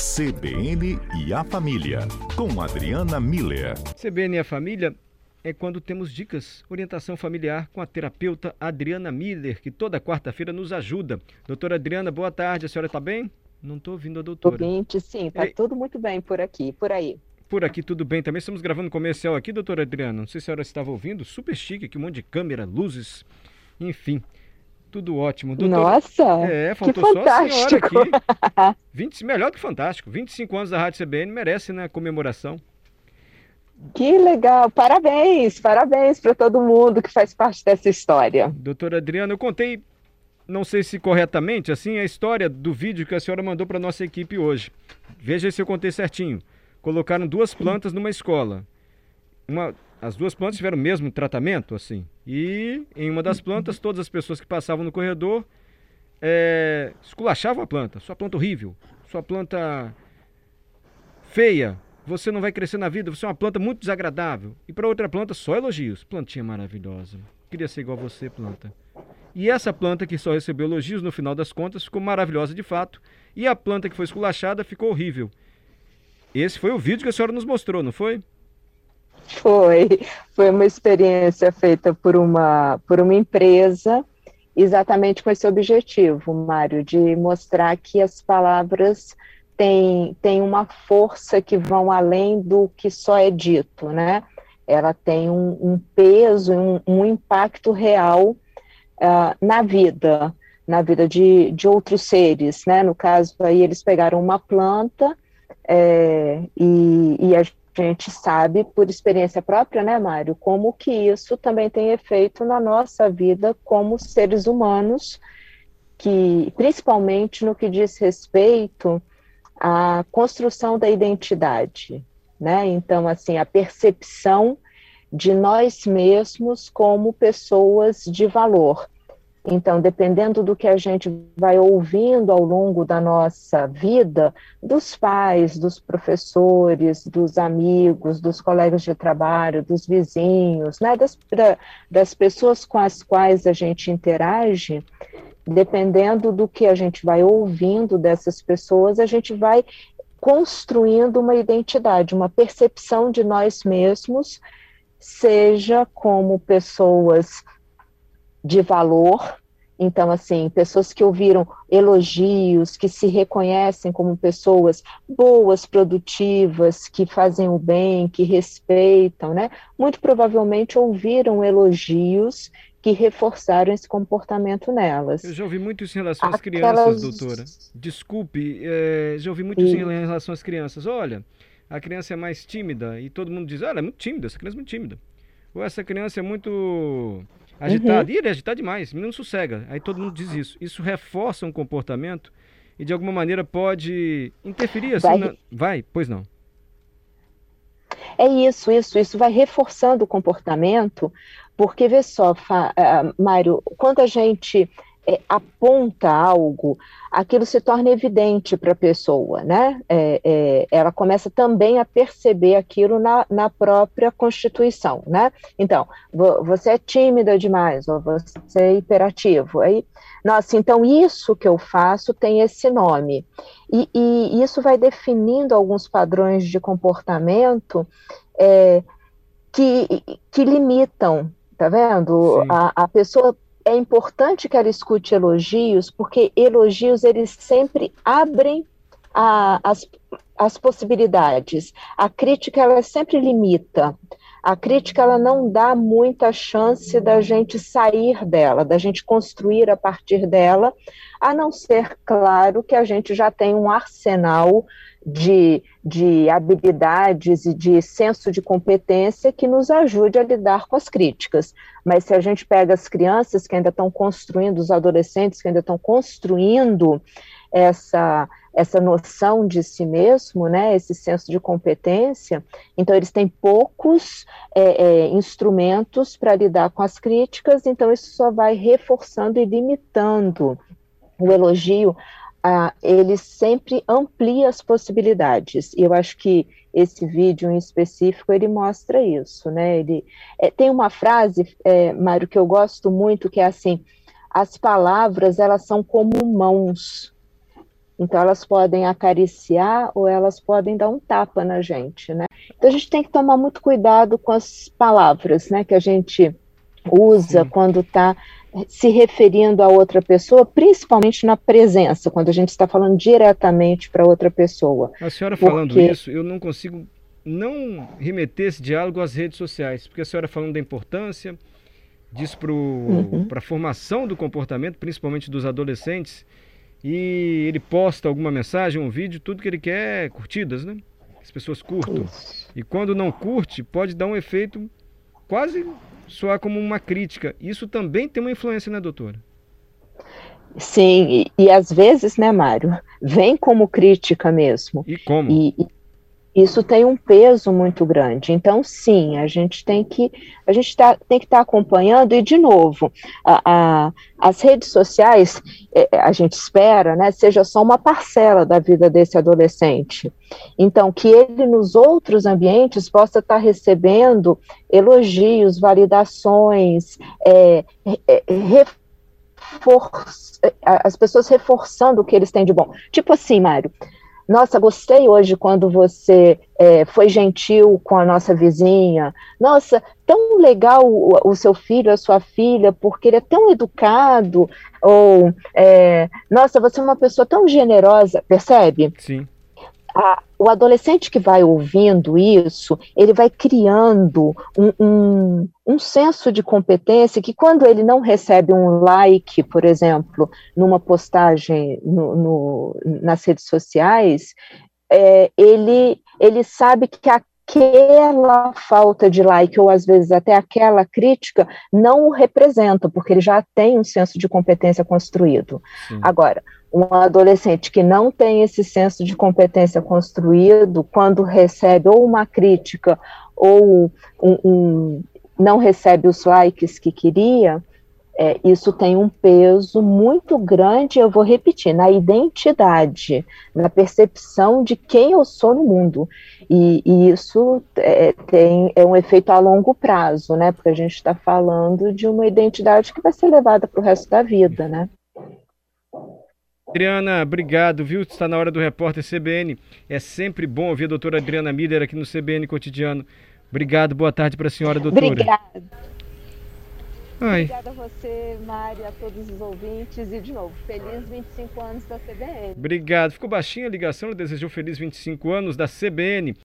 CBN e a Família, com Adriana Miller. CBN e a Família é quando temos dicas, orientação familiar com a terapeuta Adriana Miller, que toda quarta-feira nos ajuda. Doutora Adriana, boa tarde. A senhora está bem? Não estou ouvindo a doutora. Ouvinte, sim, está tudo muito bem por aqui, por aí. Por aqui tudo bem também. Estamos gravando um comercial aqui, doutora Adriana. Não sei se a senhora estava ouvindo. Super chique aqui, um monte de câmera, luzes, enfim. Tudo ótimo. Doutor... Nossa! É, faltou que fantástico. só a senhora aqui. 20, melhor que fantástico. 25 anos da Rádio CBN merece, né? Comemoração. Que legal! Parabéns! Parabéns para todo mundo que faz parte dessa história. Doutora Adriana, eu contei, não sei se corretamente, assim, a história do vídeo que a senhora mandou para nossa equipe hoje. Veja se eu contei certinho. Colocaram duas plantas numa escola. Uma, as duas plantas tiveram o mesmo tratamento, assim. E em uma das plantas, todas as pessoas que passavam no corredor é, esculachavam a planta. Sua planta horrível, sua planta feia, você não vai crescer na vida, você é uma planta muito desagradável. E para outra planta, só elogios. Plantinha maravilhosa. Queria ser igual a você, planta. E essa planta que só recebeu elogios, no final das contas, ficou maravilhosa de fato. E a planta que foi esculachada ficou horrível. Esse foi o vídeo que a senhora nos mostrou, não foi? Foi, foi uma experiência feita por uma, por uma empresa, exatamente com esse objetivo, Mário, de mostrar que as palavras têm, têm uma força que vão além do que só é dito, né? Ela tem um, um peso, um, um impacto real uh, na vida, na vida de, de outros seres, né? No caso aí eles pegaram uma planta é, e, e a gente sabe por experiência própria, né, Mário, como que isso também tem efeito na nossa vida como seres humanos, que principalmente no que diz respeito à construção da identidade, né? Então, assim, a percepção de nós mesmos como pessoas de valor. Então, dependendo do que a gente vai ouvindo ao longo da nossa vida, dos pais, dos professores, dos amigos, dos colegas de trabalho, dos vizinhos, né, das, das pessoas com as quais a gente interage, dependendo do que a gente vai ouvindo dessas pessoas, a gente vai construindo uma identidade, uma percepção de nós mesmos, seja como pessoas de valor. Então, assim, pessoas que ouviram elogios, que se reconhecem como pessoas boas, produtivas, que fazem o bem, que respeitam, né? Muito provavelmente ouviram elogios que reforçaram esse comportamento nelas. Eu já ouvi muito isso em relação às Aquelas... crianças, doutora. Desculpe, é, já ouvi muito isso em relação às crianças. Olha, a criança é mais tímida e todo mundo diz, ah, ela é muito tímida, essa criança é muito tímida. Ou essa criança é muito agitado. Uhum. E ele é agitado demais, não sossega. Aí todo mundo diz isso. Isso reforça um comportamento e de alguma maneira pode interferir assim. Vai, na... vai pois não. É isso, isso, isso vai reforçando o comportamento, porque vê só, uh, Mário, quando a gente é, aponta algo, aquilo se torna evidente para a pessoa, né? É, é, ela começa também a perceber aquilo na, na própria constituição, né? Então, você é tímida demais, ou você é hiperativo. Aí, nossa, então isso que eu faço tem esse nome. E, e isso vai definindo alguns padrões de comportamento é, que, que limitam, tá vendo? A, a pessoa é importante que ela escute elogios, porque elogios eles sempre abrem a, as, as possibilidades. A crítica ela sempre limita. A crítica ela não dá muita chance da gente sair dela, da gente construir a partir dela, a não ser, claro, que a gente já tem um arsenal de, de habilidades e de senso de competência que nos ajude a lidar com as críticas. Mas se a gente pega as crianças que ainda estão construindo, os adolescentes que ainda estão construindo essa, essa noção de si mesmo, né, esse senso de competência, então eles têm poucos é, é, instrumentos para lidar com as críticas, então isso só vai reforçando e limitando o elogio ah, ele sempre amplia as possibilidades. E eu acho que esse vídeo em específico ele mostra isso, né? Ele é, tem uma frase, é, Mário, que eu gosto muito, que é assim: as palavras elas são como mãos. Então elas podem acariciar ou elas podem dar um tapa na gente, né? Então a gente tem que tomar muito cuidado com as palavras, né, que a gente usa Sim. quando está se referindo a outra pessoa, principalmente na presença, quando a gente está falando diretamente para outra pessoa. A senhora porque... falando isso, eu não consigo não remeter esse diálogo às redes sociais, porque a senhora falando da importância disso para uhum. a formação do comportamento, principalmente dos adolescentes, e ele posta alguma mensagem, um vídeo, tudo que ele quer é curtidas, né? As pessoas curtam. Isso. E quando não curte, pode dar um efeito quase soar como uma crítica. Isso também tem uma influência, né, doutora? Sim, e, e às vezes, né, Mário, vem como crítica mesmo. E como? E, isso tem um peso muito grande. Então, sim, a gente tem que a gente tá, tem que estar tá acompanhando e de novo, a, a, as redes sociais, é, a gente espera, né, seja só uma parcela da vida desse adolescente. Então, que ele nos outros ambientes possa estar tá recebendo elogios, validações, é, é, reforço, as pessoas reforçando o que eles têm de bom. Tipo assim, Mário, nossa, gostei hoje quando você é, foi gentil com a nossa vizinha. Nossa, tão legal o, o, seu filho, a sua filha, porque ele é tão educado. Ou, é, nossa, você é uma pessoa tão generosa, percebe? Sim a, o adolescente que vai ouvindo isso, ele vai criando um, um, um, senso de competência que quando ele não recebe um like, por exemplo, numa postagem no, no, nas redes sociais, é, ele, ele sabe que aquela falta de like, ou às vezes até aquela crítica, não o representa, porque ele já tem um senso de competência construído. Sim. Agora, um adolescente que não tem esse senso de competência construído, quando recebe ou uma crítica ou um, um, não recebe os likes que queria, é, isso tem um peso muito grande, eu vou repetir, na identidade, na percepção de quem eu sou no mundo. E, e isso é, tem, é um efeito a longo prazo, né? Porque a gente está falando de uma identidade que vai ser levada para o resto da vida, né? Adriana, obrigado, viu? Está na hora do repórter CBN. É sempre bom ouvir a doutora Adriana Miller aqui no CBN Cotidiano. Obrigado, boa tarde para a senhora, doutora. Obrigada. Ai. Obrigada a você, Mário, a todos os ouvintes e, de novo, feliz 25 anos da CBN. Obrigado. Ficou baixinha a ligação, desejou feliz 25 anos da CBN.